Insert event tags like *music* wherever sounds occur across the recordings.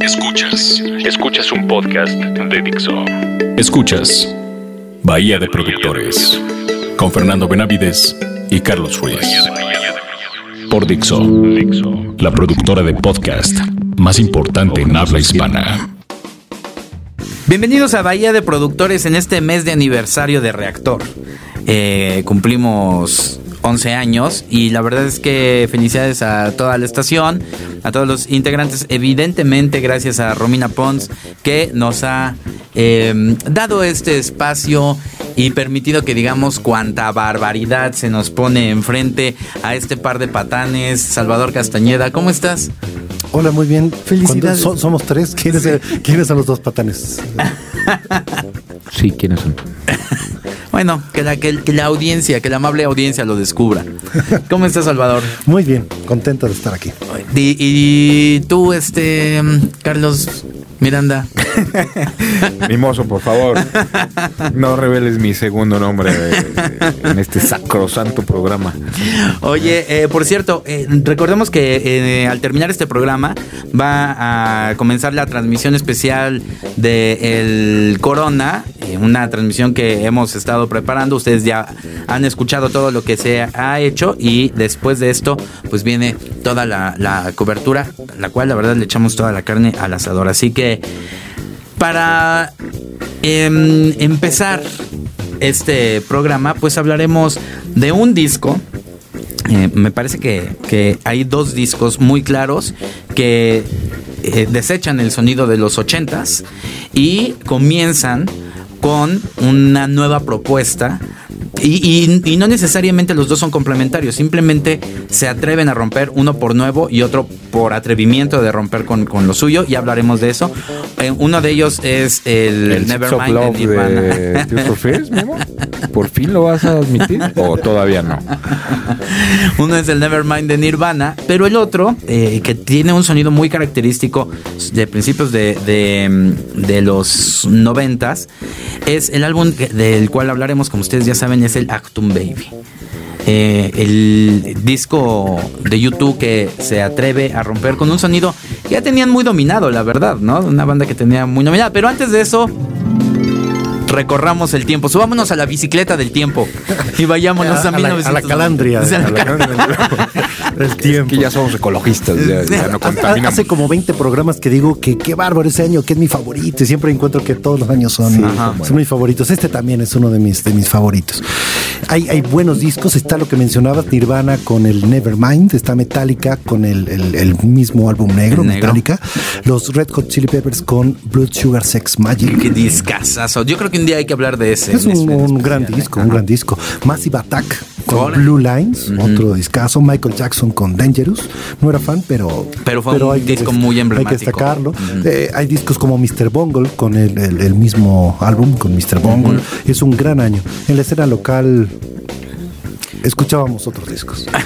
Escuchas. Escuchas un podcast de Dixo. Escuchas Bahía de Productores con Fernando Benavides y Carlos Ruiz. Por Dixo, la productora de podcast más importante en habla hispana. Bienvenidos a Bahía de Productores en este mes de aniversario de Reactor. Eh, cumplimos 11 años y la verdad es que felicidades a toda la estación, a todos los integrantes, evidentemente gracias a Romina Pons que nos ha eh, dado este espacio y permitido que digamos cuánta barbaridad se nos pone enfrente a este par de patanes. Salvador Castañeda, ¿cómo estás? Hola, muy bien. Felicidades. So- somos tres. ¿Quiénes, ¿Quiénes son los dos patanes? *laughs* Sí, ¿quiénes son? *laughs* Bueno, que la, que, que la audiencia, que la amable audiencia lo descubra. ¿Cómo estás, Salvador? Muy bien, contento de estar aquí. Y, y tú, este, Carlos Miranda. *laughs* Mimoso, por favor. No reveles mi segundo nombre eh, en este sacrosanto programa. Oye, eh, por cierto, eh, recordemos que eh, al terminar este programa va a comenzar la transmisión especial de el Corona, eh, una transmisión que hemos estado preparando. Ustedes ya han escuchado todo lo que se ha hecho y después de esto, pues viene toda la, la cobertura, la cual la verdad le echamos toda la carne al asador. Así que para em, empezar este programa, pues hablaremos de un disco. Eh, me parece que, que hay dos discos muy claros que eh, desechan el sonido de los ochentas y comienzan con una nueva propuesta. Y, y- no necesariamente los dos son complementarios, simplemente se atreven a romper uno por nuevo y otro por atrevimiento de romper con, con lo suyo, y hablaremos de eso. Eh, uno de ellos es el, ¿El Six of Nevermind de Nirvana. de *laughs* Tears for Fears, Memo? ¿Por fin lo vas a admitir? *laughs* ¿O todavía no? Uno es el Nevermind de Nirvana, pero el otro, eh, que tiene un sonido muy característico de principios de, de, mm, de los noventas, es el álbum del cual hablaremos, como ustedes ya saben, es el Actum Baby. Eh, el disco de YouTube que se atreve a romper con un sonido que ya tenían muy dominado, la verdad, ¿no? Una banda que tenía muy dominada. Pero antes de eso, recorramos el tiempo. Subámonos a la bicicleta del tiempo y vayámonos a, A la- a la 1990. *laughs* calandria. O sea, A la El tiempo. Que ya somos ecologistas, ya, ya no Hace, contaminamos. hace como 20 programas que digo que qué bárbaro ese año, que es mi favorito. Y siempre encuentro que todos los años son, Ajá. son mis favoritos. Este también es uno de mis, de mis favoritos. Hay, hay buenos discos. Está lo que mencionabas, Nirvana con el Nevermind. Está Metallica con el, el- el mismo álbum negro, negro. Metallica. Los Red Hot Chili Peppers con Blood Sugar Sex Magic. Qué discazazo. Yo creo que un día hay que hablar de ese. Es un, gran disco, un gran disco. Massive Attack con. Blue Lines, otro discazo. Michael Jackson con Dangerous. No era fan, pero. Pero fue un hay que disco dest- muy Hay que destacarlo. Eh, hay discos como Mr. Bungle con el, el- el mismo álbum, con Mr. Bungle. Es un gran año. En la escena local. Escuchábamos otros discos. *laughs*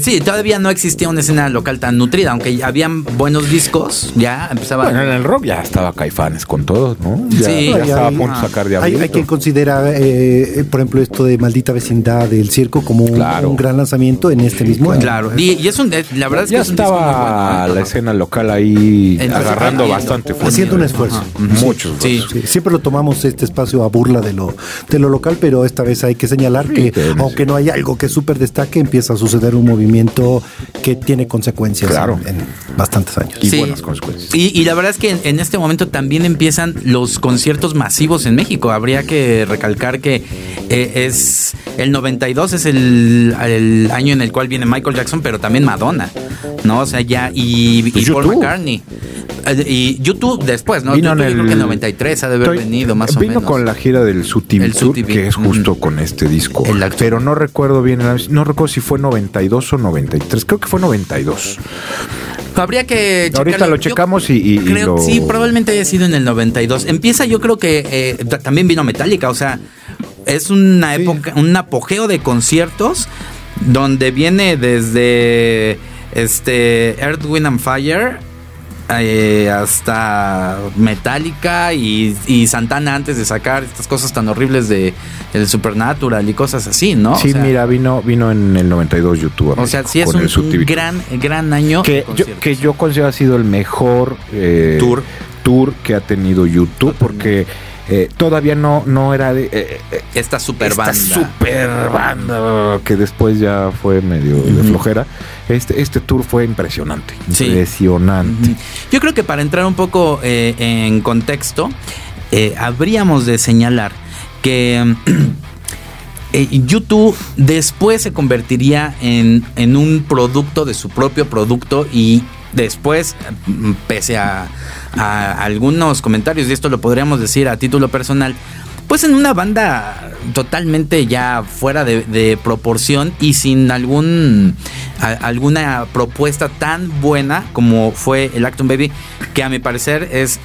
Sí, todavía no existía una escena local tan nutrida, aunque habían buenos discos, ya empezaba. Bueno, en el rock ya estaba Caifanes con todos, ¿no? Ya, Sí. ya Hay- estaba a hay- punto de sacar Hay, Diablito. hay quien considera, eh, por ejemplo, esto de Maldita Vecindad del Circo como un, Claro. un gran lanzamiento en este mismo año. Claro, y, y es un, eh, la verdad es que ya es un disco muy estaba bueno, la escena local ahí Entonces, agarrando haciendo- bastante fuerte. Haciendo un esfuerzo. Muchos. Sí. Sí, siempre lo tomamos este espacio a burla de lo, de lo local, pero esta vez hay que señalar que tenés. aunque no hay algo que súper destaque, empieza a suceder un movimiento que tiene consecuencias Claro. en, en bastantes años. Y buenas consecuencias. Y, y la verdad es que en, en este momento también empiezan los conciertos masivos en México. Habría que recalcar que eh, es el 92 es el, el año en el cual viene Michael Jackson, pero también Madonna, ¿no? O sea, ya y, y Pues Paul. McCartney. Eh, Y YouTube después, ¿no? Vino YouTube en yo creo que en el- 93 ha de haber Estoy- venido más o vino menos. con la gira del El Sutivi, que es justo con este disco. El Pero no recuerdo bien, el no recuerdo si fue 92 o 93. Creo que fue 92. Habría que Ahorita checarlo. lo Yo checamos y, y- y creo lo- sí, probablemente haya sido en el 92. Empieza, yo creo que eh, ta- también vino Metallica, o sea, es una época, un apogeo de conciertos donde viene desde este Earth, Wind and Fire eh, hasta Metallica y, y Santana antes de sacar estas cosas tan horribles de el Supernatural y cosas así, ¿no? Sí, O sea, mira, vino, vino en el 92 YouTube. O sea, sí es un, gran, gran año. que yo, que yo considero ha sido el mejor eh, Tour. tour que ha tenido YouTube porque eh, todavía no, no era de eh, eh, Esta super esta banda. super banda que después ya fue medio de flojera. Este, este tour fue impresionante. Sí. Impresionante. Yo creo que para entrar un poco eh, en contexto, habríamos de señalar que YouTube después se convertiría en, en un producto de su propio producto y después, mm, pese a, a algunos comentarios, y esto lo podríamos decir a título personal, pues en una banda totalmente ya fuera de, proporción y sin algún alguna propuesta tan buena como fue el Acton Baby, que a mi parecer es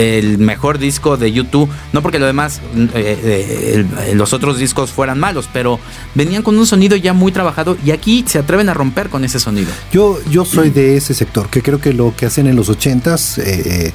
el mejor disco de YouTube, no porque lo demás, eh, eh, el- los otros discos fueran malos, pero venían con un sonido ya muy trabajado y aquí se atreven a romper con ese sonido. Yo, yo soy de ese sector, que creo que lo que hacen en los ochentas, eh, eh,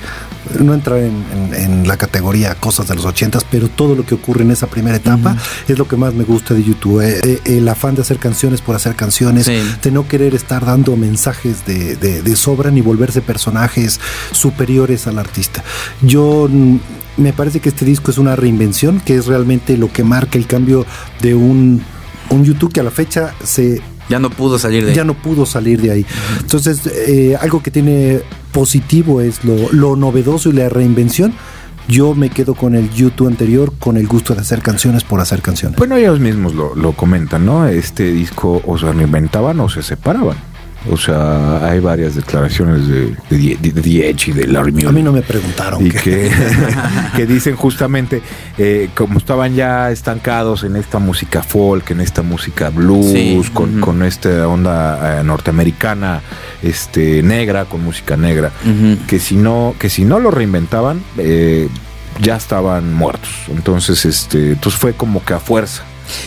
no entrar en, en- en la categoría cosas de los ochentas, pero todo lo que ocurre en esa primera etapa es lo que más me gusta de YouTube. eh, eh, el afán de hacer canciones por hacer canciones, Sí. de no querer estar dando mensajes de, de- de sobra ni volverse personajes superiores al artista. Yo mm, me parece que este disco es una reinvención, que es realmente lo que marca el cambio de un, un YouTube que a la fecha se Ya no pudo salir de ya no pudo salir de ahí. Entonces, eh, algo que tiene positivo es lo, lo novedoso y la reinvención. Yo me quedo con el YouTube anterior, con el gusto de hacer canciones por hacer canciones. Bueno, ellos mismos lo, lo comentan, ¿no? Este disco o se reinventaban o se separaban. O sea, hay varias declaraciones de, de, de Edge y de Larry Mullen. A mí no me preguntaron. y qué- que, *laughs* *laughs* que dicen justamente eh, como estaban ya estancados en esta música folk, en esta música blues, Sí, con, esta onda eh, norteamericana, este negra, con música negra, que si no, que si no lo reinventaban, eh, ya estaban muertos. Entonces, este, entonces fue como que a fuerza.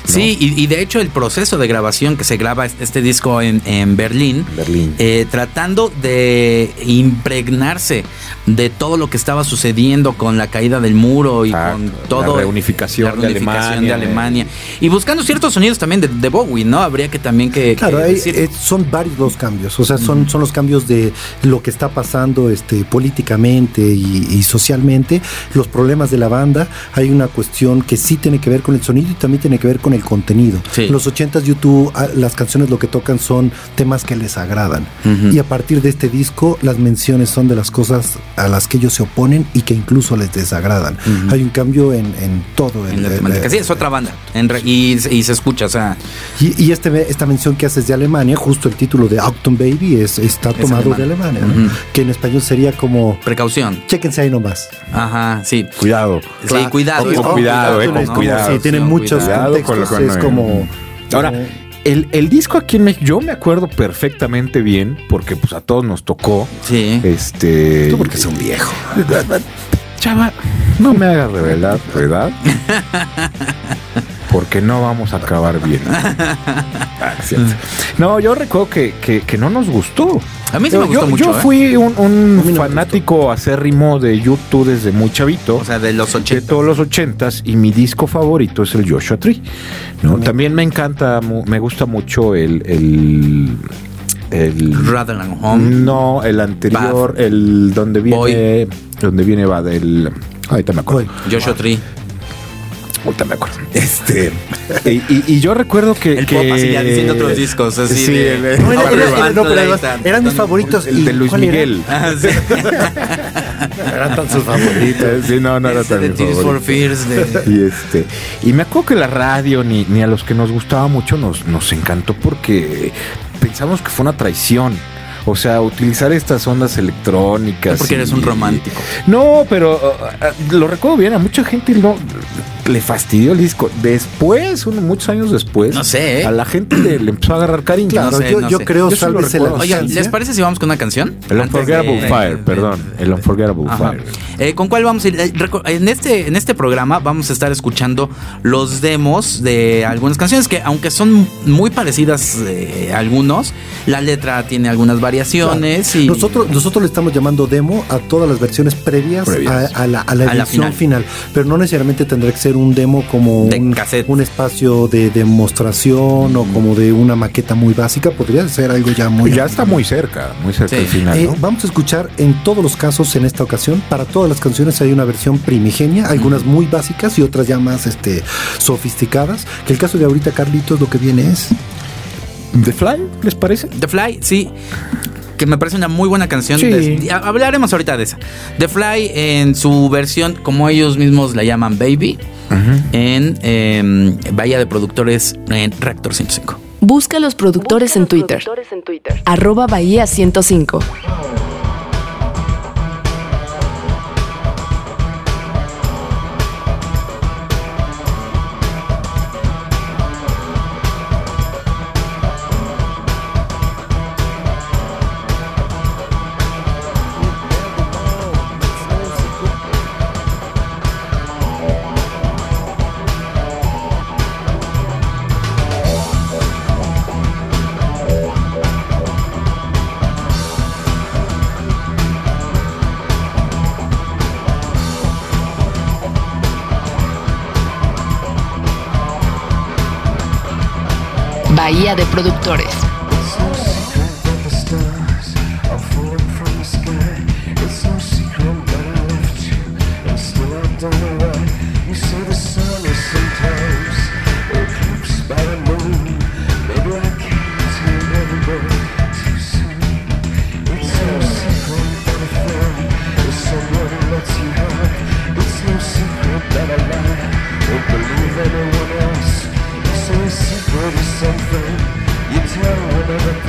¿No? Sí, y, y de hecho el proceso de grabación que se graba es- este disco en, en Berlín, Berlín. eh, tratando de impregnarse de todo lo que estaba sucediendo con la caída del muro y Exacto, con todo la reunificación la de reunificación de Alemania. Alemania. y buscando ciertos sonidos también de, de Bowie, ¿no? Habría que también que, Claro, que hay- decir- eh, son varios los cambios, o sea, son, son los cambios de lo que está pasando este, políticamente y, y socialmente, los problemas de la banda, hay una cuestión que sí tiene que ver con el sonido y también tiene que ver con el contenido. Sí. En los 80s YouTube, ah, las canciones lo que tocan son temas que les agradan. Ujú. Y a partir de este disco, las menciones son de las cosas a las que ellos se oponen y que incluso les desagradan. Ujú. Hay un cambio en, en todo. en la el- temática. el- Sí, es otra banda. En re- y, y se escucha, o sea, y, y este, esta mención que haces de Alemania, justo el título de Autumn Baby es, está tomado de alemán. Alemania, ¿no? Ujú. que en español sería como, precaución. chéquense ahí nomás. Ajá, sí. Cuidado. Sí, cuidado. Con Ojo, cuidado, eh, Con cuidado. Sí, tiene Cuidado, muchos cuidado con es como... Ahora, como- el, el disco aquí en México, yo me acuerdo perfectamente bien, porque pues a todos nos tocó. Sí. Este. Tú porque es un viejo. Chava, no me hagas revelar tu edad. *laughs* Porque no vamos a acabar bien. *laughs* Ah. No, yo recuerdo que, que, que no nos gustó. A mí sí yo, me gustó yo- mucho. yo ¿eh? fui un, un no fanático acérrimo de YouTube desde muy chavito. O sea, de los de 80. todos los ochentas y mi disco favorito es el Joshua Tree. ¿no? También me encanta, me gusta mucho el, el, el Rather Than Home. no, el anterior, el donde viene, donde viene va del, ahorita me acuerdo. Joshua Tree. Ahorita me acuerdo. Este, *laughs* y, y- y yo recuerdo que, El que- pop así ya diciendo otros discos, así Sí, de- el- No, era- no, pero está. eran mis favoritos. el ¿Y de Luis era? Miguel. Ah, sí. *laughs* Eran tan sus favoritos. *laughs* Sí, no, no era tan de Tears for favorito. Fears de- Y este, y me acuerdo que la radio ni, ni a los que nos gustaba mucho nos, nos encantó porque pensamos que fue una traición. O sea, utilizar estas ondas electrónicas. Porque eres un romántico. No, pero uh, uh, lo recuerdo bien, a mucha gente no le fastidió el disco. Después, unos muchos años después, No sé, ¿eh? a la gente le, le empezó a agarrar cariño. Claro, No sé, yo, no yo sé. creo, Yo sálvese la. Oigan. ¿les parece si vamos con una canción? El Unforgettable de- Fire, perdón. El Unforgettable Ajá. Fire. Eh, ¿Con cuál vamos a ir? Eh, En este, en este programa vamos a estar escuchando los demos de algunas canciones que, aunque son muy parecidas eh, algunos, la letra tiene algunas variaciones y Nosotros, nosotros le estamos llamando demo a todas las versiones previas, Previas. A, a la, a la A la edición final. final. pero no necesariamente tendrá que ser un demo como De un, espacio de demostración o como de una maqueta muy básica, podría ser algo ya muy... ya está muy cerca, muy cerca Sí. del final, Eh, ¿no? Vamos a escuchar en todos los casos en esta ocasión, para todas las canciones hay una versión primigenia, algunas muy básicas y otras ya más este, sofisticadas, que el caso de ahorita Carlitos lo que viene es... ¿The Fly, les parece? The Fly, sí. Que me parece una muy buena canción. Sí. De- hablaremos ahorita de esa. The Fly en su versión, como ellos mismos la llaman Baby, en eh, Bahía de Productores en Reactor 105. Busca a los productores en Twitter. Arroba Bahía 105. De Productores. never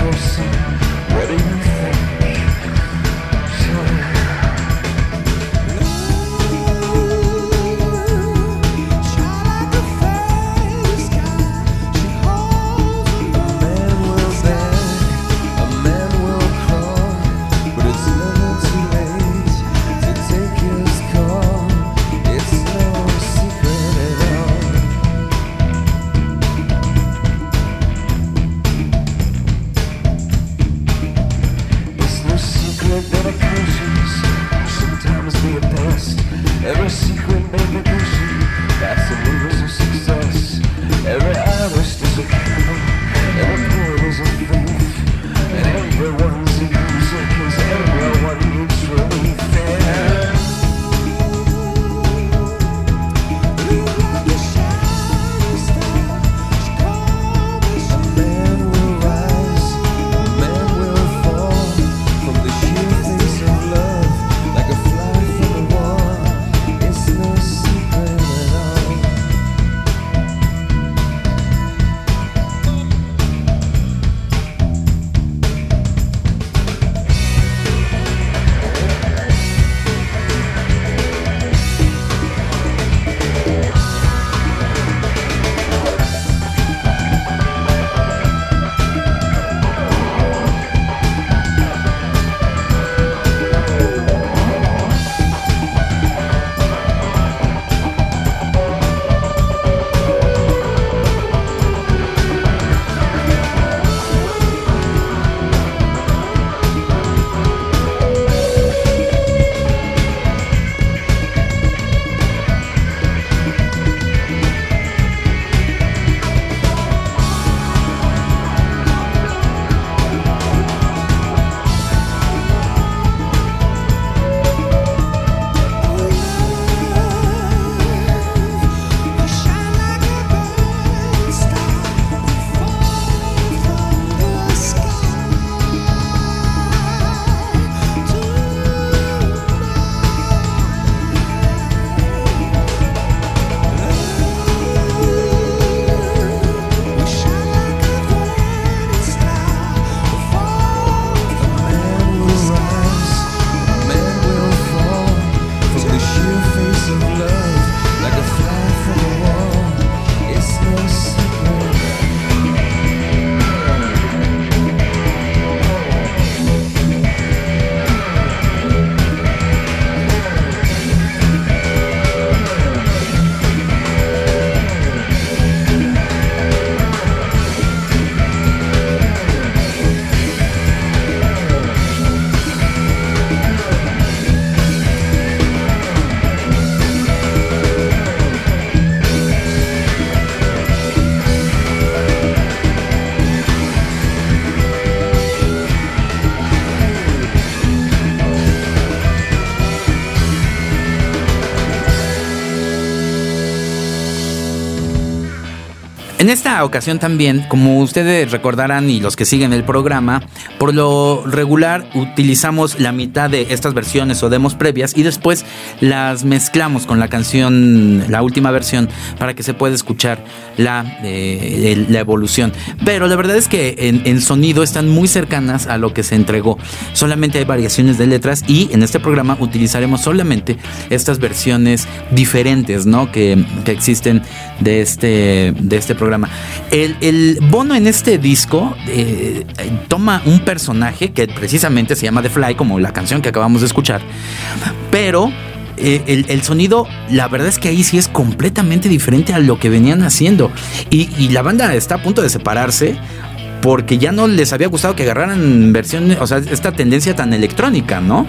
En esta ocasión también, como ustedes recordarán y los que siguen el programa, por lo regular utilizamos la mitad de estas versiones o demos previas y después las mezclamos con la canción, la última versión, para que se pueda escuchar la, eh, evolución. Pero la verdad es que en, en sonido están muy cercanas a lo que se entregó. Solamente hay variaciones de letras y en este programa utilizaremos solamente estas versiones diferentes, ¿no? Que, que existen de este, de este programa. El, el Bono en este disco eh, toma un personaje que precisamente se llama The Fly, como la canción que acabamos de escuchar, pero eh, el, el sonido, la verdad es que ahí sí es completamente diferente a lo que venían haciendo. Y, la banda está a punto de separarse porque ya no les había gustado que agarraran versiones, o sea, esta tendencia tan electrónica, ¿no?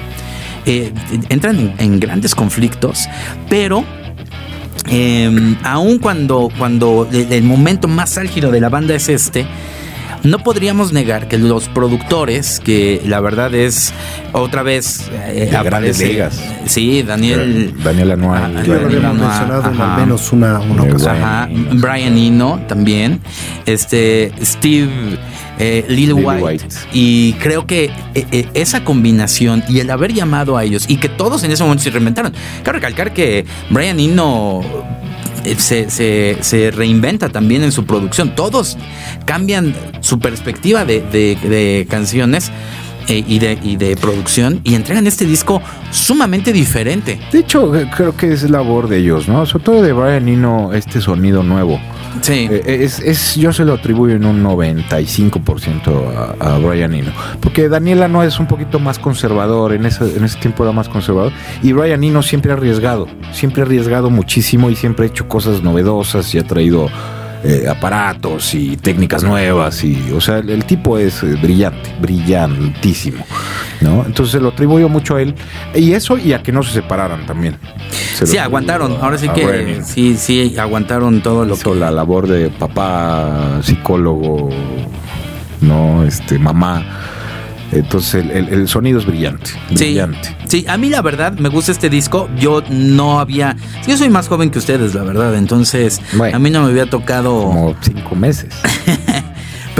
Eh, entran en, en grandes conflictos, pero eh, aun cuando, cuando el momento más álgido de la banda es este, no podríamos negar que los productores, que la verdad es otra vez eh, De grandes aparece- ligas. Sí, Daniel. Daniel Anual. Ah, Ajá, mencionado en al menos una, ocasión. Ajá, Brian Eno también. Este, Steve eh, Lil Lil White. White. Y creo que eh, eh, esa combinación y el haber llamado a ellos y que todos en ese momento se reinventaron. Quiero recalcar que Brian Eno se, se- se reinventa también en su producción. Todos cambian su perspectiva de, de- de canciones eh, y, de, y de producción y entregan este disco sumamente diferente. De hecho, eh, creo que es labor de ellos, ¿no? Sobre todo de Brian Eno, este sonido nuevo. Sí. Eh, es, es- yo se lo atribuyo en un 95% a, a Brian Eno. Porque Daniela no es un poquito más conservador, en ese, en ese tiempo era más conservador. Y Brian Eno siempre ha arriesgado, siempre ha arriesgado muchísimo y siempre ha hecho cosas novedosas y ha traído eh, aparatos y técnicas nuevas. y O sea, el, el tipo es eh, brillante, brillantísimo. ¿no? Entonces se lo atribuyo mucho a él. Y eso y a que no se separaran también. Se Sí, aguantaron. a- Ahora sí que sí, sí, aguantaron todo lo hizo que. la labor de papá, psicólogo, no, este, mamá. Entonces el, el- el sonido es brillante, Sí, brillante. sí, a mí la verdad me gusta este disco. Yo no había. Yo soy más joven que ustedes, la verdad. Entonces, Bueno. a mí no me había tocado. Como cinco meses. *laughs*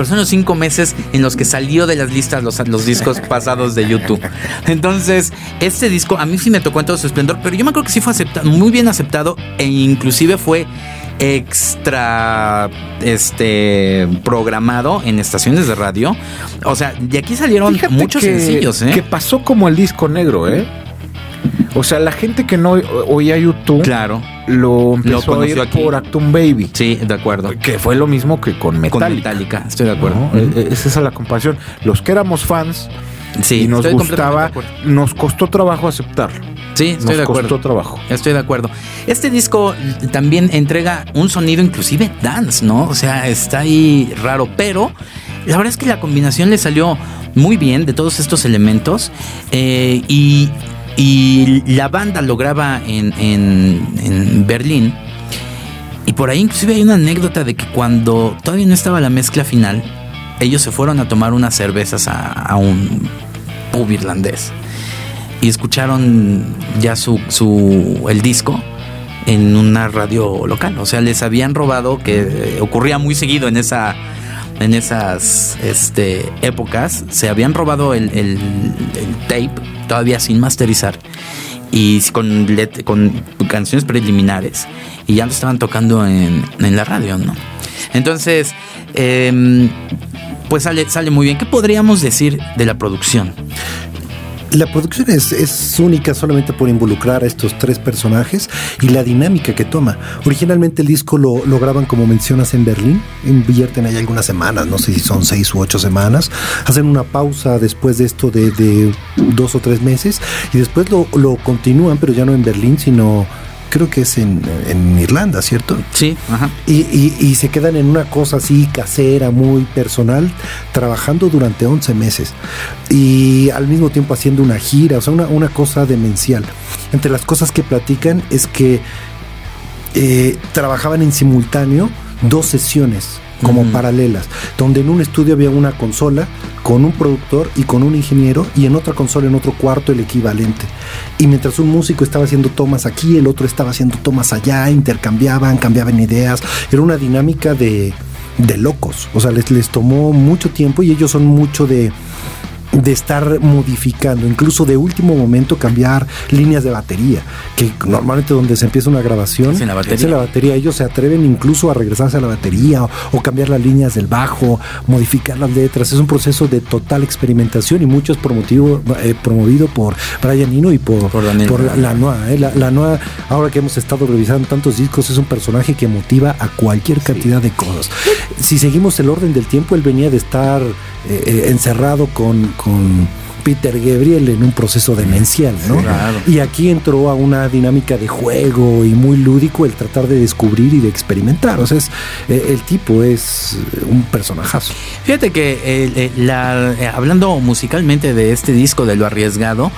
Pero son los cinco meses en los que salió de las listas los, los discos *laughs* pasados de YouTube. Entonces, este disco a mí sí me tocó en todo su esplendor, pero yo me acuerdo que sí fue aceptado, muy bien aceptado e inclusive fue extra este programado en estaciones de radio. O sea, de aquí salieron Fíjate muchos que- sencillos, ¿eh? Que pasó como el disco negro, ¿eh? O sea, la gente que no oía YouTube Claro. lo empezó a conoció oír aquí. por Actum Baby. Sí, de acuerdo. Que fue lo mismo que con Metallica. Con Metallica, estoy de acuerdo. ¿no? Eh, eh, Es esa la comparación. Los que éramos fans Sí, y nos gustaba, nos costó trabajo aceptarlo. Sí, estoy Nos de costó acuerdo. trabajo. Estoy de acuerdo. Este disco también entrega un sonido inclusive dance, ¿no? O sea, está ahí raro, pero la verdad es que la combinación le salió muy bien de todos estos elementos eh, y, y la banda lo graba en, en, Berlín. Y por ahí inclusive hay una anécdota de que cuando todavía no estaba la mezcla final, ellos se fueron a tomar unas cervezas a, a un pub irlandés y escucharon ya su, su el disco en una radio local. O sea, les habían robado, que eh, ocurría muy seguido en esa en esas este, épocas, se habían robado el, tape todavía sin masterizar y con, con canciones preliminares y ya lo estaban tocando en, en la radio, ¿no? Entonces, em, pues sale, sale muy bien. ¿Qué podríamos decir de la producción? La producción es, es única solamente por involucrar a estos tres personajes y la dinámica que toma. Originalmente el disco lo, graban, como mencionas, en Berlín. Invierten ahí algunas semanas, no sé si son seis u ocho semanas. Hacen una pausa después de esto de, de dos o tres meses y después lo, lo continúan, pero ya no en Berlín, sino creo que es en, en Irlanda, ¿cierto? Sí, ajá. Y, y- y se quedan en una cosa así casera, muy personal, trabajando durante 11 meses y al mismo tiempo haciendo una gira, o sea, una, una cosa demencial. Entre las cosas que platican es que eh, trabajaban en simultáneo dos sesiones como paralelas, donde en un estudio había una consola con un productor y con un ingeniero y en otra consola en otro cuarto el equivalente. Y mientras un músico estaba haciendo tomas aquí, el otro estaba haciendo tomas allá, intercambiaban, cambiaban ideas. Era una dinámica de, de locos. O sea, les, les tomó mucho tiempo y ellos son mucho de de estar modificando, incluso de último momento cambiar líneas de batería, que normalmente donde se empieza una grabación Es en la batería. es en la batería. ellos se atreven incluso a regresarse a la batería o, o cambiar las líneas del bajo, modificar las letras, es un proceso de total experimentación y mucho es promotivo, eh, promovido por Brian Eno y por, Por Daniel. por la, Noa, eh. la, la Noa, ahora que hemos estado revisando tantos discos, es un personaje que motiva a cualquier cantidad de cosas. Si seguimos el orden del tiempo, él venía de estar eh, eh, encerrado con, con con Peter Gabriel en un proceso demencial, ¿no? claro. Y aquí entró a una dinámica de juego y muy lúdico el tratar de descubrir y de experimentar. O sea, es, eh, el tipo es eh, un personajazo. Fíjate que eh, la- hablando musicalmente de este disco de lo arriesgado,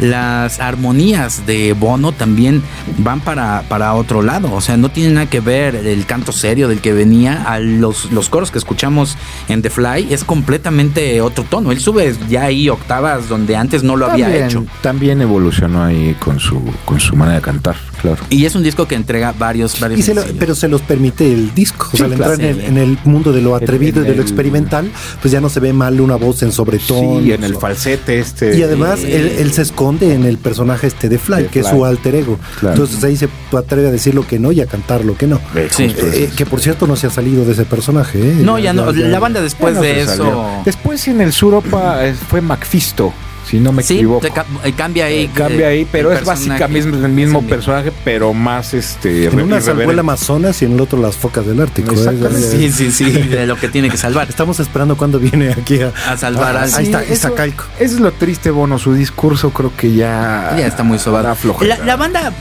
las armonías de Bono también van para, para otro lado. O sea, no tiene nada que ver el canto serio del que venía a los, los coros que escuchamos en The Fly. Es completamente otro tono. Él sube ya ahí donde antes no lo había hecho. También evolucionó ahí con su, con su manera de cantar, claro. Y es un disco que entrega varios, varios Y se lo- sencillos. pero se los permite el disco. O sea, al entrar claro. en, el, en el mundo de lo atrevido y de lo experimental, pues ya no se ve mal una voz en sobretón. Sí, en el falsete este. Y además él, él se esconde en el personaje este de Fly, De que es su alter ego. Claro. Entonces ahí se atreve a decir lo que no y a cantar lo que no. Sí. Eh, que por cierto no se ha salido de ese personaje. ¿eh? No, ya no. La banda después no de eso. salió. Después en el Suropa eh, fue Macfisto, si no me Sí, equivoco. te ca- eh, cambia ahí. Eh, Cambia ahí, eh, pero el es básicamente el mismo Sí. personaje, pero más este. En una salvó el. Amazonas y en el otro las focas del Ártico. ¿eh? Exactamente. Sí, sí, sí, de lo que tiene que *laughs* salvar. Estamos esperando cuando viene aquí a, A salvar Ah, al- Ahí está, Sí, eso- Iztacalco. Eso es lo triste, Bono. Su discurso creo que ya. Ya está muy sobado. La, la banda,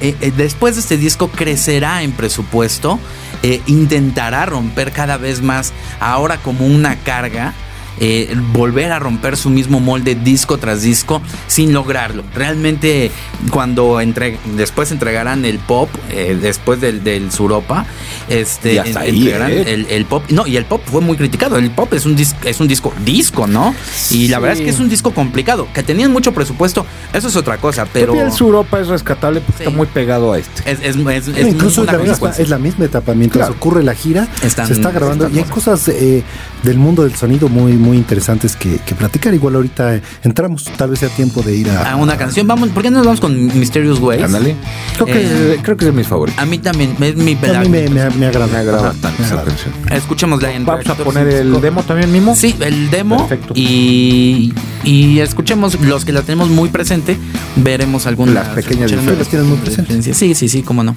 eh, después de este disco, crecerá en presupuesto, eh, intentará romper cada vez más, ahora como una carga. Eh, volver a romper su mismo molde disco tras disco sin lograrlo. Realmente cuando entre, después entregarán el pop, eh, después del, del Suropa, este, entregarán ¿eh? el, el pop. No, y el pop fue muy criticado. El pop es un, dis- es un disco disco, ¿no? Y la verdad es que es un disco complicado. Que tenían mucho presupuesto, eso es otra cosa, pero... El Suropa es rescatable porque Sí. está muy pegado a este. Es, es, es- es Incluso una también consecuencia. es la misma etapa. Mientras Claro. ocurre la gira, Están- se está grabando. Y hay cosas eh, del mundo del sonido muy, muy interesantes que, que platicar. Igual ahorita eh, entramos. Tal vez sea tiempo de ir a, A una canción. Vamos, ¿por qué no nos vamos con Mysterious Ways? Ándale. Creo que, Eh, creo que es de mis favoritos. A mí también, es mi A mí me, me, me agrada. Me agrada me esa agrada. canción. Escuchémosla en Vamos a poner el demo también mismo. Sí, el demo. Perfecto. Y, y escuchemos los que la tenemos muy presente. Veremos algunas Las pequeñas diferencias. Las tienes muy presentes. diferencias. Sí, sí, sí, cómo no.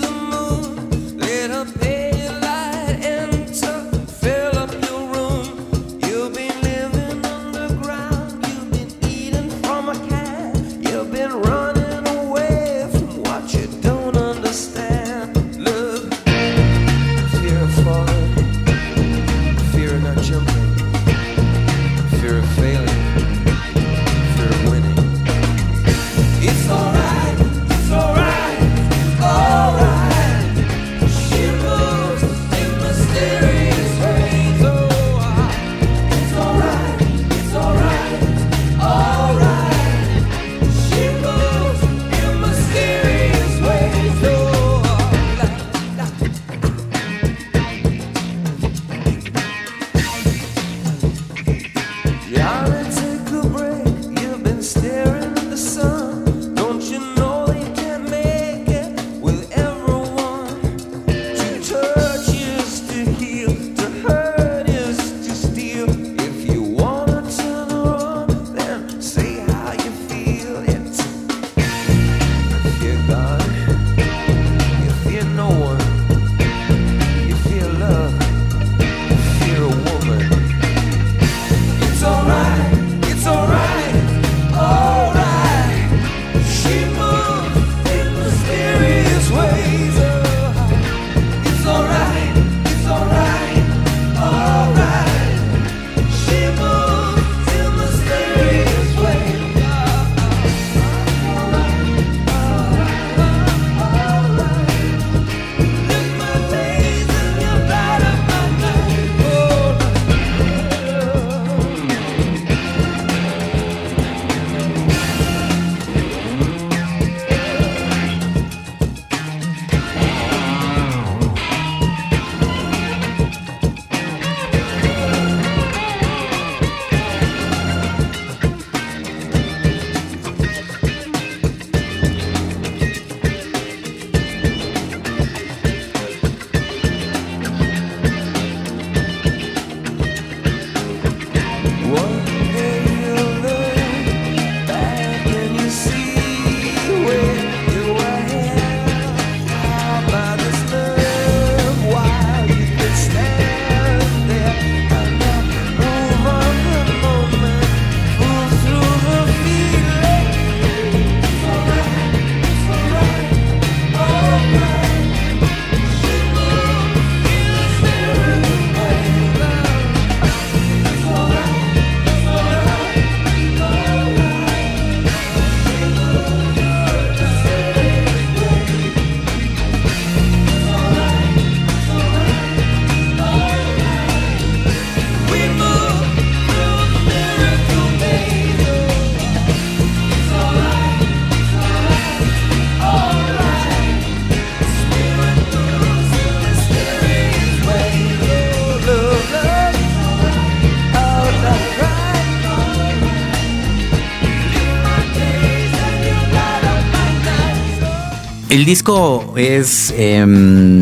El disco es em,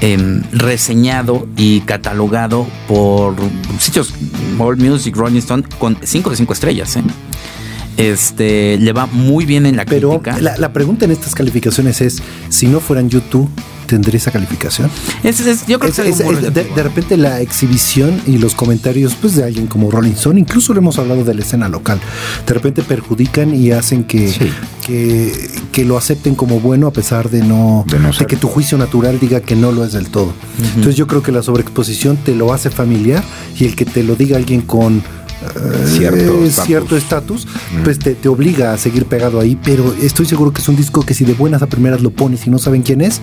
em, reseñado y catalogado por sitios World Music, Rolling Stone, con 5 de 5 estrellas. ¿eh? Este le va muy bien en la Pero crítica. la, la pregunta en estas calificaciones es, si no fueran YouTube, ¿tendría esa calificación? Es- es- yo creo Es- que es, de, de repente la exhibición y los comentarios pues de alguien como Rolling Stone, incluso lo hemos hablado de la escena local, de repente perjudican y hacen que, Sí. que, que lo acepten como bueno a pesar de no, De no que tu juicio natural diga que no lo es del todo. Entonces yo creo que la sobreexposición te lo hace familiar y el que te lo diga alguien con eh, Cierto estatus. pues te, te obliga a seguir pegado ahí, pero estoy seguro que es un disco que si de buenas a primeras lo pones y no saben quién es,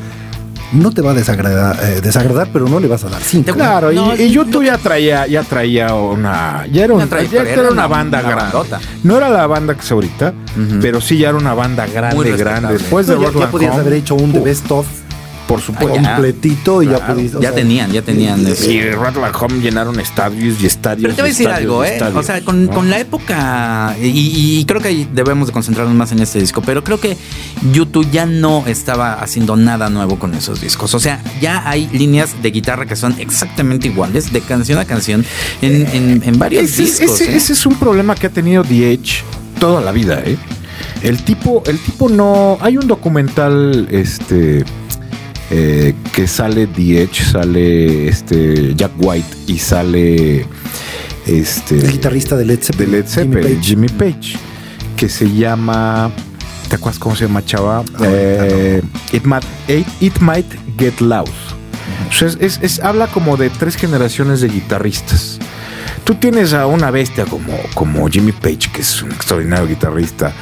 no te va a desagradar, eh, desagradar pero no le vas a dar cinco. Claro, y- No, y, YouTube ya traía, ya traía una, ya era, un- Una ya era banda una grande. bandota. No era la banda que es ahorita, pero sí ya era una banda grande, grande. Después de No, ya, ya Rockland podías haber hecho un The Best of por supuesto. ya. completito y ya Claro. pudiste. o ya sea, tenían, ya tenían eso. Y Rockland Home llenaron estadios y estadios. Pero te voy a y decir algo, y ¿eh? estadios, O sea, con, ¿no? con la época, y, y creo que ahí debemos de concentrarnos más en este disco, pero creo que YouTube ya no estaba haciendo nada nuevo con esos discos. O sea, ya hay líneas de guitarra que son exactamente iguales, de canción a canción, en, en- en varios Ese, es- discos. ese- ¿eh? ese es un problema que ha tenido The Edge toda la vida, ¿eh? El tipo, el tipo no. Hay un documental, este. Eh, que sale The Edge, sale este Jack White y sale este El guitarrista de Led de Zeppelin. Led Jimmy Zeppelin, Page. Jimmy Page, que se llama. ¿Te acuerdas cómo se llama, chava? Eh, it, might, it, It Might Get Loud. O sea, es- es- es- habla como de tres generaciones de guitarristas. Tú tienes a una bestia como, como Jimmy Page, que es un extraordinario guitarrista.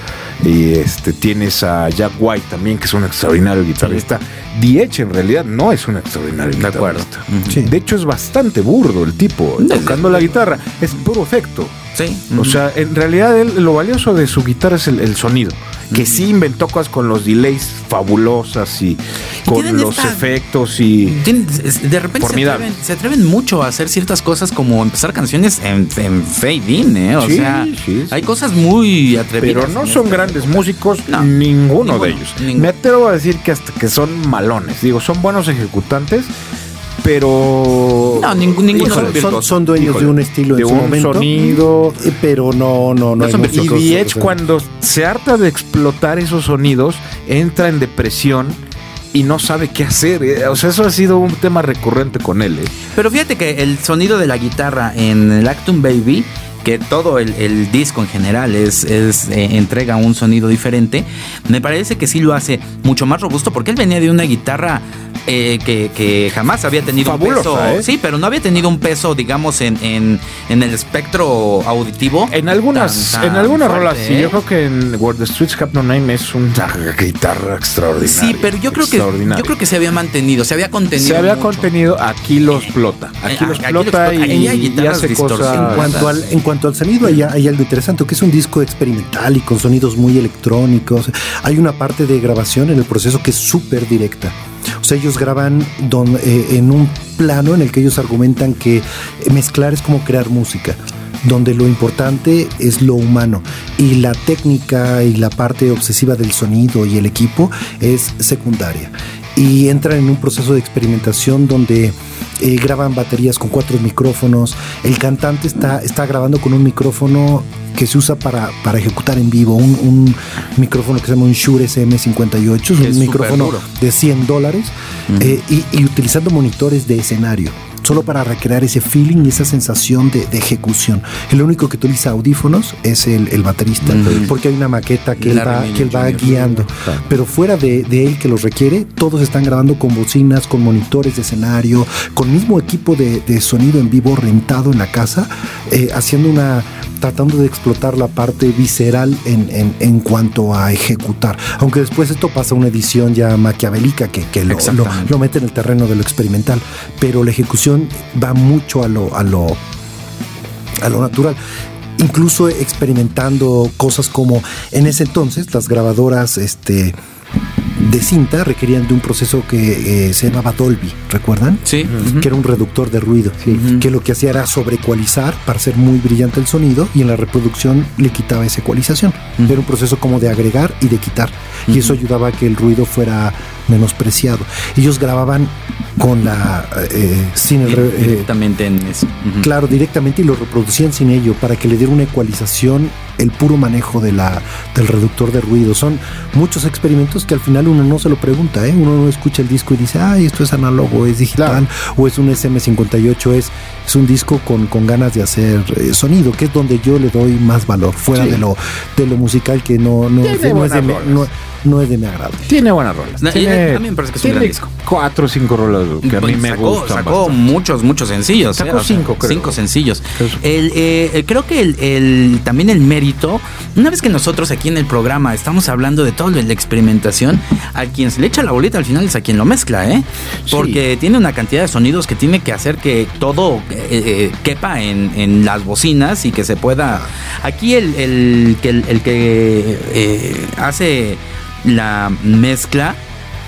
Y este tienes a Jack White también, que es un extraordinario guitarrista. Edge en realidad no es un extraordinario De acuerdo. guitarrista. Sí. De hecho, es bastante burdo el tipo tocando la guitarra. Es puro efecto. Sí. O sea, en realidad él- lo valioso de su guitarra es el, el sonido. Que sí inventó cosas con los delays fabulosas y con los esta- efectos y... Tienen- de repente se atreven, se atreven mucho a hacer ciertas cosas como empezar canciones en, en fade in, ¿eh? O Sí, sea, sí, sí. hay cosas muy atrevidas. Pero no son grandes época. músicos, No, ninguno, ninguno, de ellos. ninguno. Me atrevo a decir que hasta que son malones. Digo, son buenos ejecutantes, pero... No, ningún- ninguno Son, son son- dueños Híjole, de un estilo de en su un momento, sonido. eh, pero no, no, no. No hay son Y Edge cuando se harta de explotar esos sonidos, entra en depresión y no sabe qué hacer. eh. O sea, eso ha sido un tema recurrente con él. eh. Pero fíjate que el sonido de la guitarra en el Actum Baby, que todo el, el disco en general es, es eh, entrega un sonido diferente, me parece que sí lo hace mucho más robusto porque él venía de una guitarra eh, que, que jamás había tenido Fabulosa, un peso. ¿eh? Sí, pero no había tenido un peso, digamos, en, en, en el espectro auditivo. En algunas, tan- tan en algunas fuerte, rolas, sí. ¿eh? Yo creo que en Where the Streets Have No Name es una guitarra extraordinaria. Sí, pero yo creo que extraordinaria. yo creo que se había mantenido, se había contenido. se había mucho. contenido, aquí lo explota. Aquí Eh, lo aquí lo explota explota. y, Ahí hay y guitarras hace distorsionadas. En cosas. cuanto, al, en cuanto al sonido, hay, hay algo interesante, que es un disco experimental y con sonidos muy electrónicos. Hay una parte de grabación en el proceso que es súper directa. O sea, ellos graban don- eh, en un plano en el que ellos argumentan que mezclar es como crear música donde lo importante es lo humano y la técnica y la parte obsesiva del sonido y el equipo es secundaria. Y entran en un proceso de experimentación donde eh, graban baterías con cuatro micrófonos. El cantante está, está grabando con un micrófono que se usa para, para ejecutar en vivo, un, un micrófono que se llama un Shure SM58, es Que un micrófono duro. de 100 dólares eh, y, y utilizando monitores de escenario solo para recrear ese feeling y esa sensación de, de ejecución. El único que utiliza audífonos es el, el baterista, porque hay una maqueta que él va, que él va Jr.. guiando. Pero fuera de, de él que los requiere, todos están grabando con bocinas, con monitores de escenario, con mismo equipo de, de sonido en vivo rentado en la casa, eh, haciendo una tratando de explotar la parte visceral en, en- en cuanto a ejecutar. Aunque después esto pasa a una edición ya maquiavélica que, que lo, lo, lo mete en el terreno de lo experimental. Pero la ejecución va mucho a lo, a lo, a lo natural. Incluso experimentando cosas como en ese entonces las grabadoras este, de cinta requerían de un proceso que eh, se llamaba Dolby, ¿recuerdan? Sí. que era un reductor de ruido, que lo que hacía era sobreecualizar para hacer muy brillante el sonido y en la reproducción le quitaba esa ecualización. Era un proceso como de agregar y de quitar y eso ayudaba a que el ruido fuera menospreciado. Ellos grababan con la eh, sin el eh, Directamente en eso. Claro, directamente y lo reproducían sin ello para que le diera una ecualización, el puro manejo de la, del reductor de ruido. Son muchos experimentos que al final uno no se lo pregunta, ¿eh? uno no escucha el disco y dice, ay, esto es análogo, es digital, o es un SM58, es, es un disco con, con ganas de hacer eh, sonido, que es donde yo le doy más valor, fuera Sí. de lo de lo musical que no, no, no es de mi agrado. Tiene buenas rolas. Tiene, a mí me parece que es un gran disco. Cuatro o cinco rolas que a mí me gustan. Sacó bastante. muchos, muchos sencillos. Sacó o sea, cinco, creo. Cinco sencillos. Creo. El, eh, eh, creo que el, el- también el mérito, una vez que nosotros aquí en el programa estamos hablando de todo lo de la experimentación, a quien se le echa la bolita al final es a quien lo mezcla, ¿eh? Sí. Porque tiene una cantidad de sonidos que tiene que hacer que todo eh, eh, quepa en, en las bocinas y que se pueda... Aquí el, el que, el, el que eh, hace la mezcla...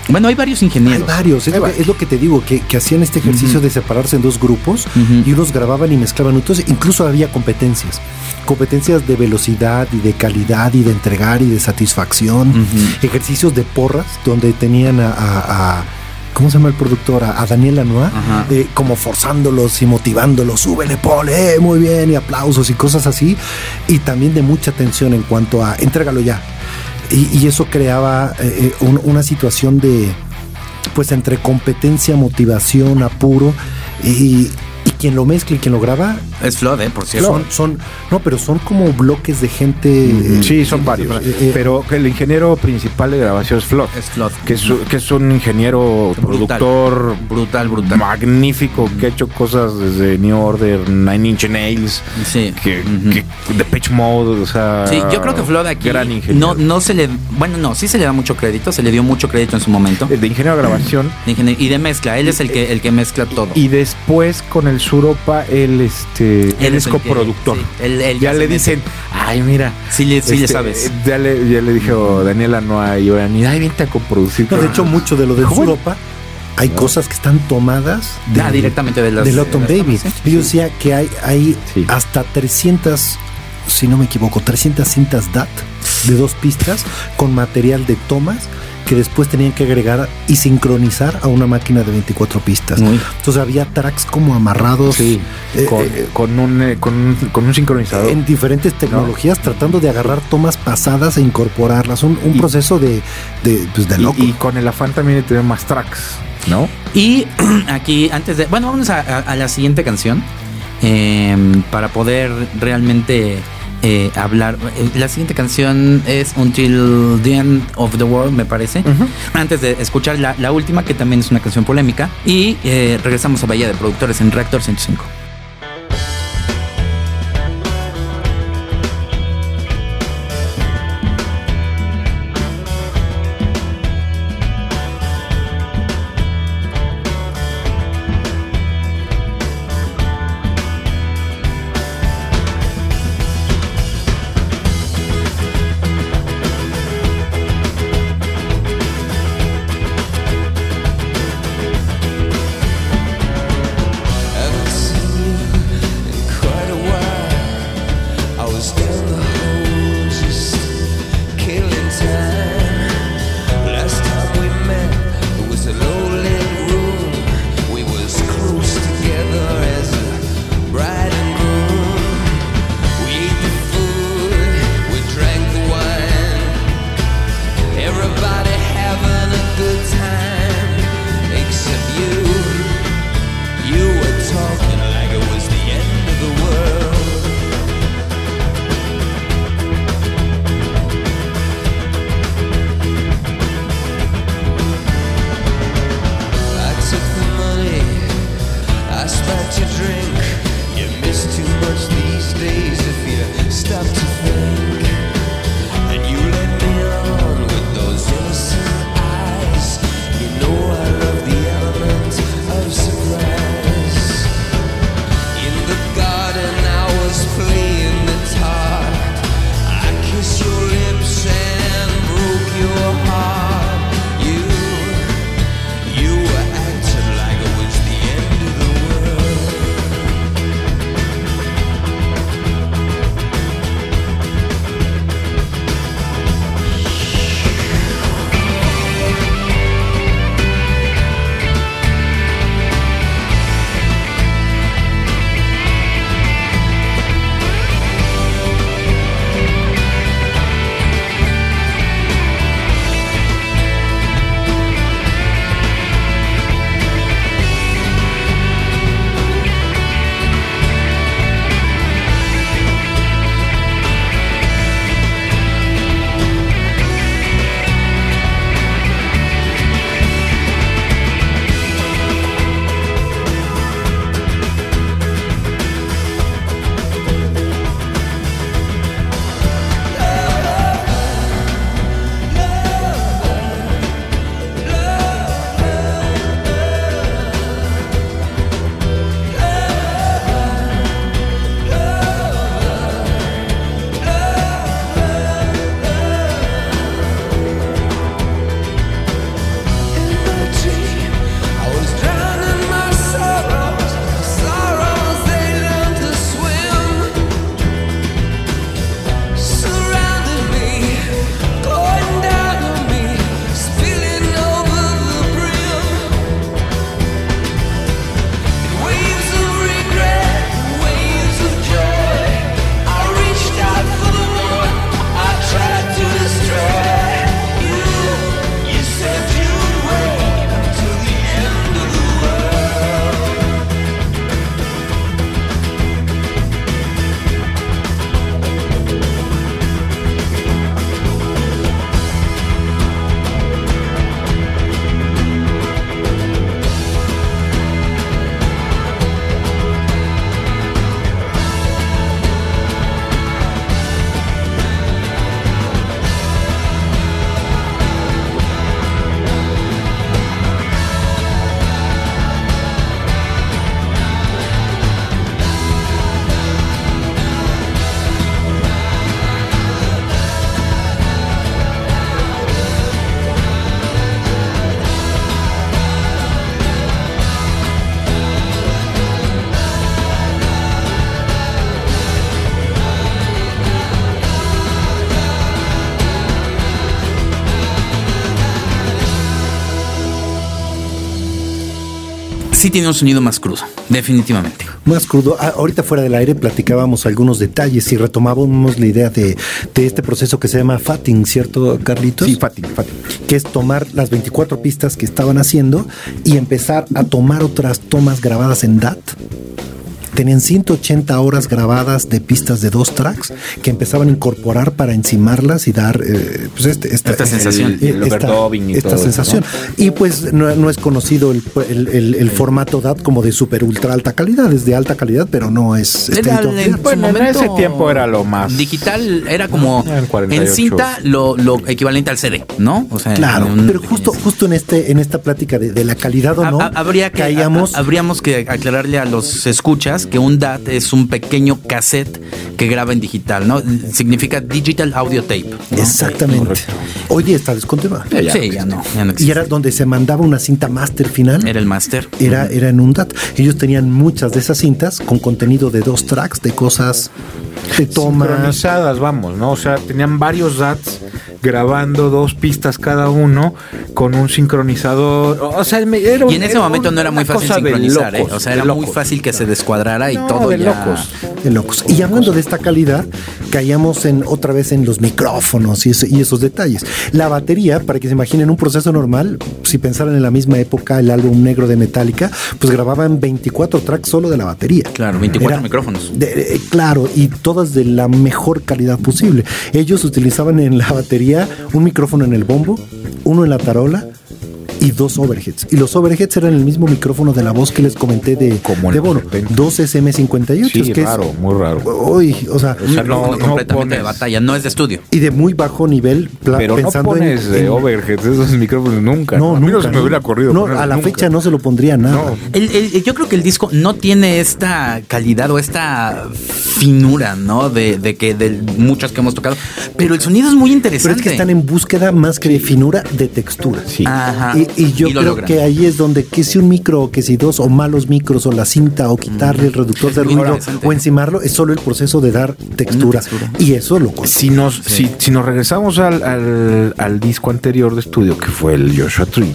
Bueno, hay varios Hay ingenieros. varios, es, lo que, es lo que te digo, que, que hacían este ejercicio de separarse en dos grupos y unos grababan y mezclaban. Entonces, incluso había competencias. Competencias de velocidad y de calidad y de entregar y de satisfacción. Ejercicios de porras donde tenían a. a- a- ¿Cómo se llama el productor? A, a Daniel Lanois, eh, como forzándolos y motivándolos, súbele, pole, eh, muy bien, y aplausos y cosas así. Y también de mucha tensión en cuanto a, entrégalo ya. Y, eso creaba eh, eh, un- una situación de, pues entre competencia, motivación, apuro y, y quien lo mezcla y quien lo graba Es Flood, ¿eh? Por cierto. son, son, no, pero son como bloques de gente. eh, Sí, son varios. eh, eh, Pero el ingeniero principal de grabación es Flood. Es Flood. Que es, que es un ingeniero Brutal. productor Brutal, brutal. magnífico que ha hecho cosas desde New Order, Nine Inch Nails, Sí. que, que The Pitch Mode, o sea. Sí, yo creo que Flood aquí Gran ingeniero. no, no se le, bueno, no, sí se le da mucho crédito, se le dio mucho crédito en su momento. De ingeniero de grabación. De ingenier- y de mezcla, él es el que el que mezcla todo. Y después con el Suropa, él, este, él, Él es coproductor. sí, él- él ya ya le dicen, ay, mira. sí le, sí le este, sabes. Ya le, ya le dijo Daniela Noa y Orani, ay, vente a coproducir. no, de hecho, mucho de lo de. Europa hay cosas que están tomadas de, Ah, directamente de Autumn de Baby. tomas, ¿sí? Yo decía que hay, hay Sí. hasta 300, si no me equivoco, 300 cintas DAT de dos pistas con material de tomas que después tenían que agregar y sincronizar a una máquina de 24 pistas. Uy. Entonces había tracks como amarrados Sí, eh, con, eh, con un, eh, con, un, con un sincronizador. en diferentes tecnologías tratando de agarrar tomas pasadas e incorporarlas. Un, un Y- proceso de, de, pues, de Y- loco. Y, con el afán también de tener más tracks, ¿no? Y *clears throat* aquí, antes de. Bueno, vamos a, a- a la siguiente canción. eh, para poder realmente eh, hablar. Eh, La siguiente canción es Until the End of the World, me parece. Antes de escuchar la, la última, que también es una canción polémica. Y eh, regresamos a Bahía de Productores en Reactor 105. Sí tiene un sonido más crudo, definitivamente. Más crudo. Ah, ahorita fuera del aire platicábamos algunos detalles y retomábamos la idea de, de este proceso que se llama fatting, ¿cierto, Carlitos? Sí, Fatima, Fatima. que es tomar las 24 pistas que estaban haciendo y empezar a tomar otras tomas grabadas en DAT. Tenían 180 horas grabadas de pistas de dos tracks que empezaban a incorporar para encimarlas y dar eh, pues este- esta, Esta sensación. eh, El overdubbing y esta todo eso, sensación. Y pues no, no es conocido el, el- el- el formato DAT como de super ultra alta calidad, es de alta calidad, pero no es Era su Bueno, en ese tiempo era lo más. Digital era como Ah, en 48. en cinta lo, lo equivalente al CD, ¿no? O sea, Claro, en un- pero justo, justo en este, en esta plática de, de la calidad o no, ha- habría que, caíamos ha- habríamos que aclararle a los escuchas que un DAT es un pequeño cassette que graba en digital, ¿no? Significa Digital Audio Tape. ¿no? Exactamente. Hoy día está descontinuado. Ya, ya. Sí, ya no, ya no Y era donde se mandaba una cinta máster final. Era el máster. Era, era en un DAT. Ellos tenían muchas de esas cintas con contenido de dos tracks, de cosas, de tomas. Sincronizadas, vamos, ¿no? O sea, tenían varios DATs grabando dos pistas cada uno con un sincronizador. O sea, me- era un- Y en ese era momento no era muy fácil sincronizar, locos, ¿eh? O sea, era muy fácil que se descuadrara y No, todo de ya- locos. De locos. Y hablando de esta calidad, caíamos en otra vez en los micrófonos y, eso- y esos detalles. La batería, para que se imaginen un proceso normal, si pensaran en la misma época, el álbum negro de Metallica, pues grababan 24 tracks solo de la batería. Claro, 24 Era- micrófonos. de- eh, claro, y todas de la mejor calidad posible. Ellos utilizaban en la batería un micrófono en el bombo, uno en la tarola y dos overheads. Y los overheads eran el mismo micrófono de la voz que les comenté de, Como de Bono, 70. dos SM58. Sí, que es- raro, muy raro. Uy, o sea, O sea, Un no- micrófono no completamente de batalla, no es de estudio. y de muy bajo nivel, pla- Pero no pensando en- pones de en, overheads esos micrófonos nunca. No, a mí no se me hubiera ocurrido. No, a la nunca. fecha no se lo pondría nada. No. El- el- yo creo que el disco no tiene esta calidad o esta finura, ¿no? De, de que de muchas que hemos tocado. Pero el sonido es muy Pero interesante. es que están en búsqueda más que de finura, de textura. Sí. Ajá. Y, y yo Y lo creo logran. que ahí es donde que si un micro o que si dos o malos micros o la cinta o quitarle el reductor de ruido o encimarlo es solo el proceso de dar textura. textura. Y eso lo cuesta. Si nos, si, si nos regresamos al, al- al disco anterior de estudio, que fue el Joshua Tree,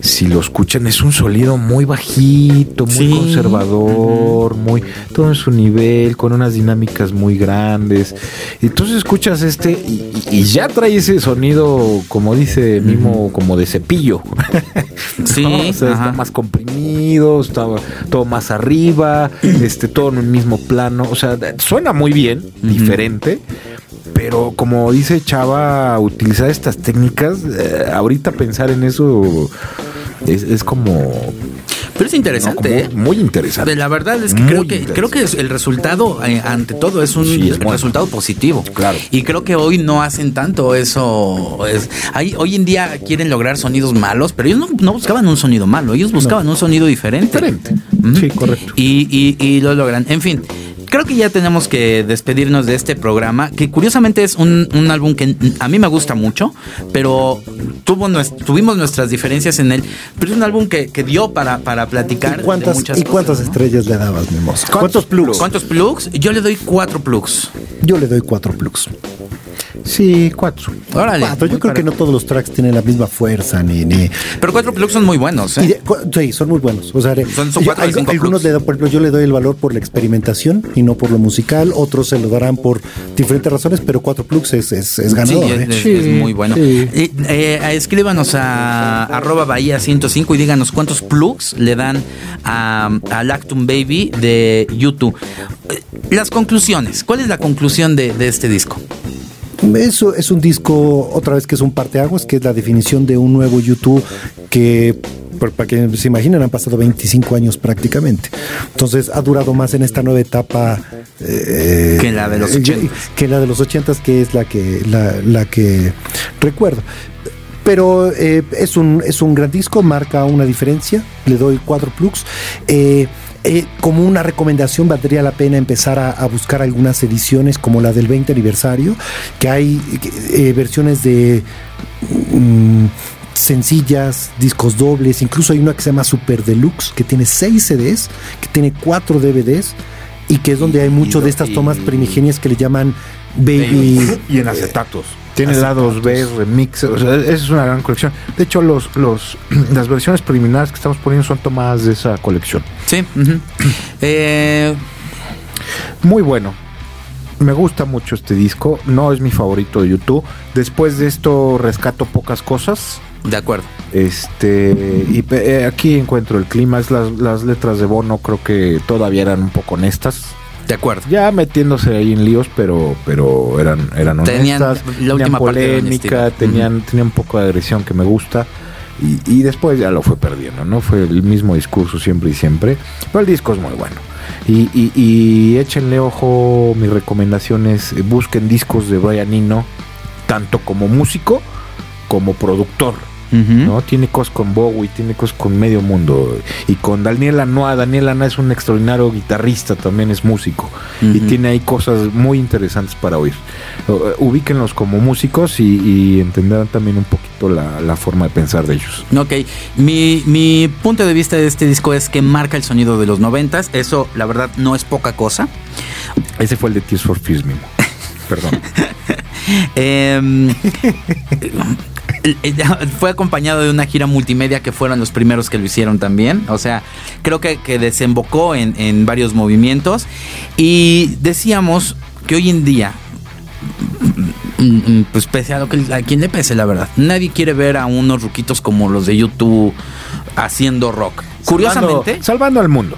si lo escuchan, es un sonido muy bajito, muy Sí. conservador, muy todo en su nivel, con unas dinámicas muy grandes. Entonces escuchas este y, ya trae ese sonido, como dice Mimo, como de cepillo. *laughs* Sí, ¿no? O sea, ajá. está más comprimido, está todo más arriba, este, todo en un mismo plano. O sea, suena muy bien, diferente. Pero como dice Chava, utilizar estas técnicas, eh, ahorita pensar en eso es, es como, Pero es no, interesante, como ¿eh? muy interesante. La verdad es que Muy creo que creo que el resultado eh, ante todo es un Sí, es bueno. resultado positivo. Claro. Y creo que hoy no hacen tanto eso. Es, hay, hoy en día quieren lograr sonidos malos, pero ellos no, no buscaban un sonido malo, ellos buscaban un sonido diferente. Diferente. Sí, correcto. Y, y- y lo logran. En fin. Creo que ya tenemos que despedirnos de este programa, que curiosamente es un, un álbum que a mí me gusta mucho, pero tuvo tuvimos nuestras diferencias en él. Pero es un álbum que, que dio para, para platicar ¿Y cuántas, de muchas ¿y cuántas cosas, ¿no? estrellas le dabas, Mimosa? ¿Cuántos plugs? ¿Cuántos plugs? Yo le doy cuatro plugs. Yo le doy cuatro plugs. Sí, cuatro. Órale. Cuatro. Yo creo que no todos los tracks tienen la misma fuerza ni... ni Pero cuatro plugs son muy buenos, ¿eh? de- sí, son muy buenos. O sea, de- Son- son yo- cuatro algunos plugs. le doy, por ejemplo, yo le doy el valor por la experimentación y no por lo musical. Otros se lo darán por diferentes razones, pero cuatro plugs es, es, es ganador. Sí, ¿eh? es, es muy bueno. Eh, eh, escríbanos a arroba bahía 105 y díganos cuántos plugs le dan a, a Lactum Baby de YouTube. Eh, Las conclusiones. ¿Cuál es la conclusión de, de este disco? Eso es un disco, otra vez que es un parteaguas, que es la definición de un nuevo YouTube que, por- para que se imaginen, han pasado 25 años prácticamente. Entonces ha durado más en esta nueva etapa eh, Que la de los eh, 80s. Que la de los 80s, que es la que, la, la que recuerdo. Pero eh, es, un, es un gran disco, marca una diferencia. Le doy cuatro plugs. Eh, eh, como una recomendación, valdría la pena empezar a, a buscar algunas ediciones como la del 20 aniversario, que hay eh, versiones de mm, sencillas, discos dobles, incluso hay una que se llama Super Deluxe, que tiene 6 CDs, que tiene 4 DVDs y que es donde hay mucho de estas tomas primigenias que le llaman Baby Y en acetatos. Tiene lados B, ratos. remix, o sea, es una gran colección. De hecho, los, los, *clears throat* las versiones preliminares que estamos poniendo son tomadas de esa colección. Sí. Eh, Muy bueno. Me gusta mucho este disco. No es mi favorito de YouTube. Después de esto rescato pocas cosas. de acuerdo. Este y eh, aquí encuentro el clima. Es las, las letras de Bono creo que todavía eran un poco honestas. De acuerdo. Ya metiéndose ahí en líos, pero pero eran eran Tenían honestas. la tenían parte polémica, tenían tenían un poco de agresión que me gusta. Y, y después ya lo fue perdiendo, ¿no? Fue el mismo discurso siempre y siempre. Pero el disco es muy bueno. Y, y, y échenle ojo, mi recomendación es eh, busquen discos de Brian Eno, tanto como músico como productor. ¿No? Tiene cosas con Bowie, tiene cosas con medio mundo. Y con Daniel Lanoa, Daniel Lanoa es un extraordinario guitarrista, también es músico. Y tiene ahí cosas muy interesantes para oír. Uh, ubíquenlos como músicos y, y entenderán también un poquito la, la forma de pensar de ellos. Ok, mi, mi punto de vista de este disco es que marca el sonido de los noventas. Eso, la verdad, no es poca cosa. Ese fue el de Tears for Fears mismo. *laughs* Perdón. Em, fue acompañado de una gira multimedia que fueron los primeros que lo hicieron también. O sea, creo que, que desembocó en, en varios movimientos. Y decíamos que hoy en día, mm, mm, pues pese a lo que a quien le pese, la verdad, nadie quiere ver a unos ruquitos como los de YouTube haciendo rock. Curiosamente, Salvando, salvando al mundo.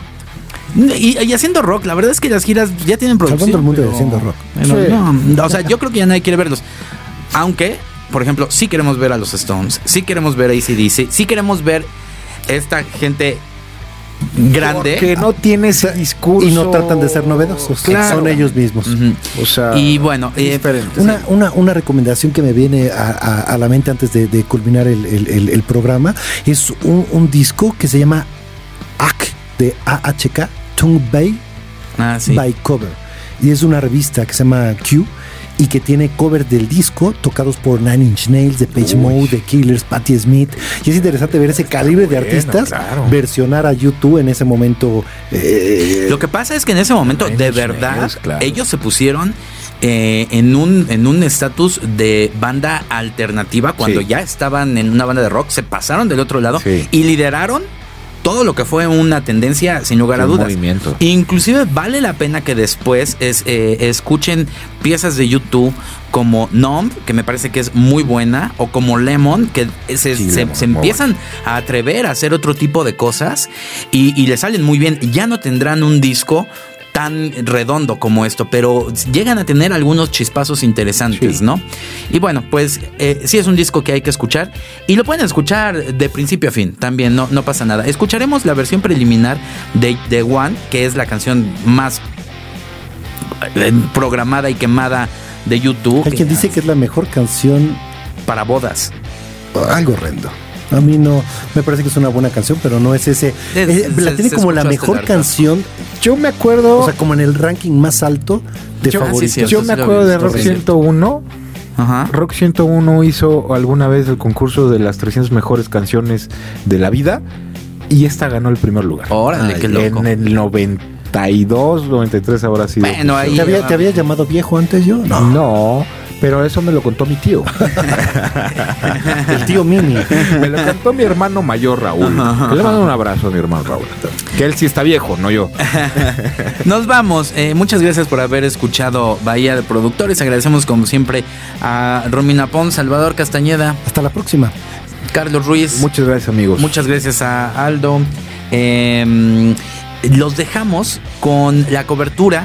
y, y haciendo rock, la verdad es que las giras ya tienen producción. Salvando el mundo y haciendo rock. Sí. no, o sea, yo creo que ya nadie quiere verlos. Aunque, por ejemplo, sí queremos ver a los Stones, sí queremos ver a ACDC, sí queremos ver esta gente grande. Que no tiene ese discurso. Y no tratan de ser novedosos. Claro. Son ellos mismos. O sea, Y bueno, eh, diferente. Una, una, una recomendación que me viene a, a- a la mente antes de, de culminar el, el- el- el programa es un, un disco que se llama AK de AHK, Tung Bay Ah, sí. by Cover. Y es una revista que se llama Q y que tiene covers del disco tocados por Nine Inch Nails, The Page Mode, The Killers, Patti Smith. Y es interesante ver ese calibre de artistas claro. versionar a YouTube en ese momento. eh, Lo que pasa es que en ese momento, Nine de Inch verdad, Nails, claro. ellos se pusieron eh, en un en un estatus de banda alternativa cuando Sí. ya estaban en una banda de rock, se pasaron del otro lado Sí. y lideraron todo lo que fue una tendencia sin lugar a dudas. movimiento. Inclusive vale la pena que después es, eh, escuchen piezas de YouTube como Numb, que me parece que es muy buena, o como Lemon, que se, Sí, se- Lemon, se muy empiezan a atrever a hacer otro tipo de cosas y, y le salen muy bien. Ya no tendrán un disco tan redondo como esto, pero llegan a tener algunos chispazos interesantes, Sí. ¿no? Y bueno, pues eh, sí es un disco que hay que escuchar y lo pueden escuchar de principio a fin, también no, no pasa nada. Escucharemos la versión preliminar de The One, que es la canción más eh, programada y quemada de YouTube. hay quien dice que es la mejor canción, para bodas. algo horrendo. A mí no, me parece que es una buena canción, pero no es ese. Se- eh, la se- tiene se como la mejor canción, Yo me acuerdo. o sea, como en el ranking más alto de Yo- ah, sí, favoritos. cierto. yo me acuerdo de Rock bien. 101. Ajá. Rock 101 hizo alguna vez el concurso de las 300 mejores canciones de la vida y esta ganó el primer lugar. Órale, qué loco. En el 92, 93 ahora sí. Bueno, ahí- ¿Te había, te había llamado viejo antes yo? No. No, pero eso me lo contó mi tío. *laughs* El tío Mini. me lo contó mi hermano mayor Raúl. Que le mando un abrazo a mi hermano Raúl. Que él sí está viejo, no yo. *laughs* Nos vamos. Eh, muchas gracias por haber escuchado Bahía de Productores. Agradecemos como siempre a Romina Pons, Salvador Castañeda, Hasta la próxima. Carlos Ruiz. Muchas gracias, amigos. Muchas gracias a Aldo. Eh, los dejamos con la cobertura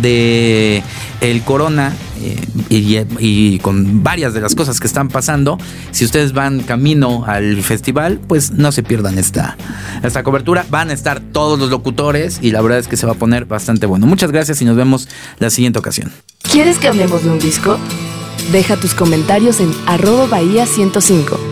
de el Corona eh, y, y con varias de las cosas que están pasando. Si ustedes van camino al festival, pues no se pierdan esta, esta cobertura. Van a estar todos los locutores y la verdad es que se va a poner bastante bueno. Muchas gracias y nos vemos la siguiente ocasión. ¿Quieres que hablemos de un disco? Deja tus comentarios en arroba bahía 105.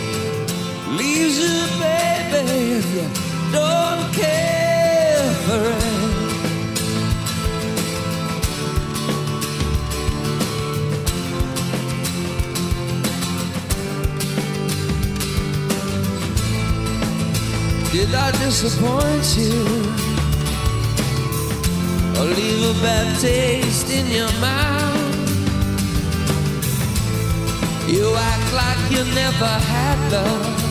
Leaves you, baby, don't care for it. Did I disappoint you? Or leave a bad taste in your mouth? You act like you never had love.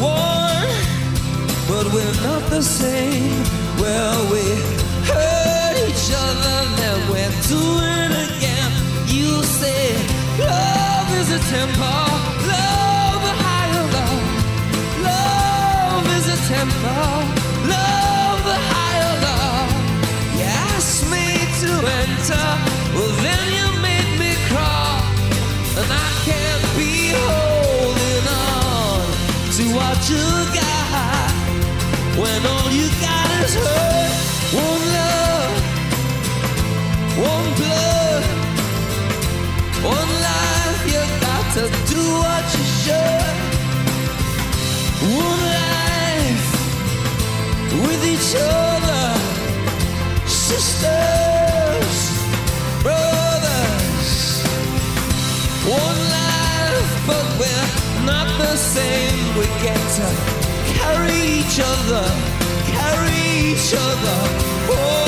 one, but we're not the same. Well, we hurt each other, then we're doing it again. You say love is a temple, love a higher love. Love is a temple, love a higher love. You asked me to enter, well then you what you got when all you got is hurt. One love, one blood, one life. You got to do what you should. One life with each other, each other, carry each other. Oh.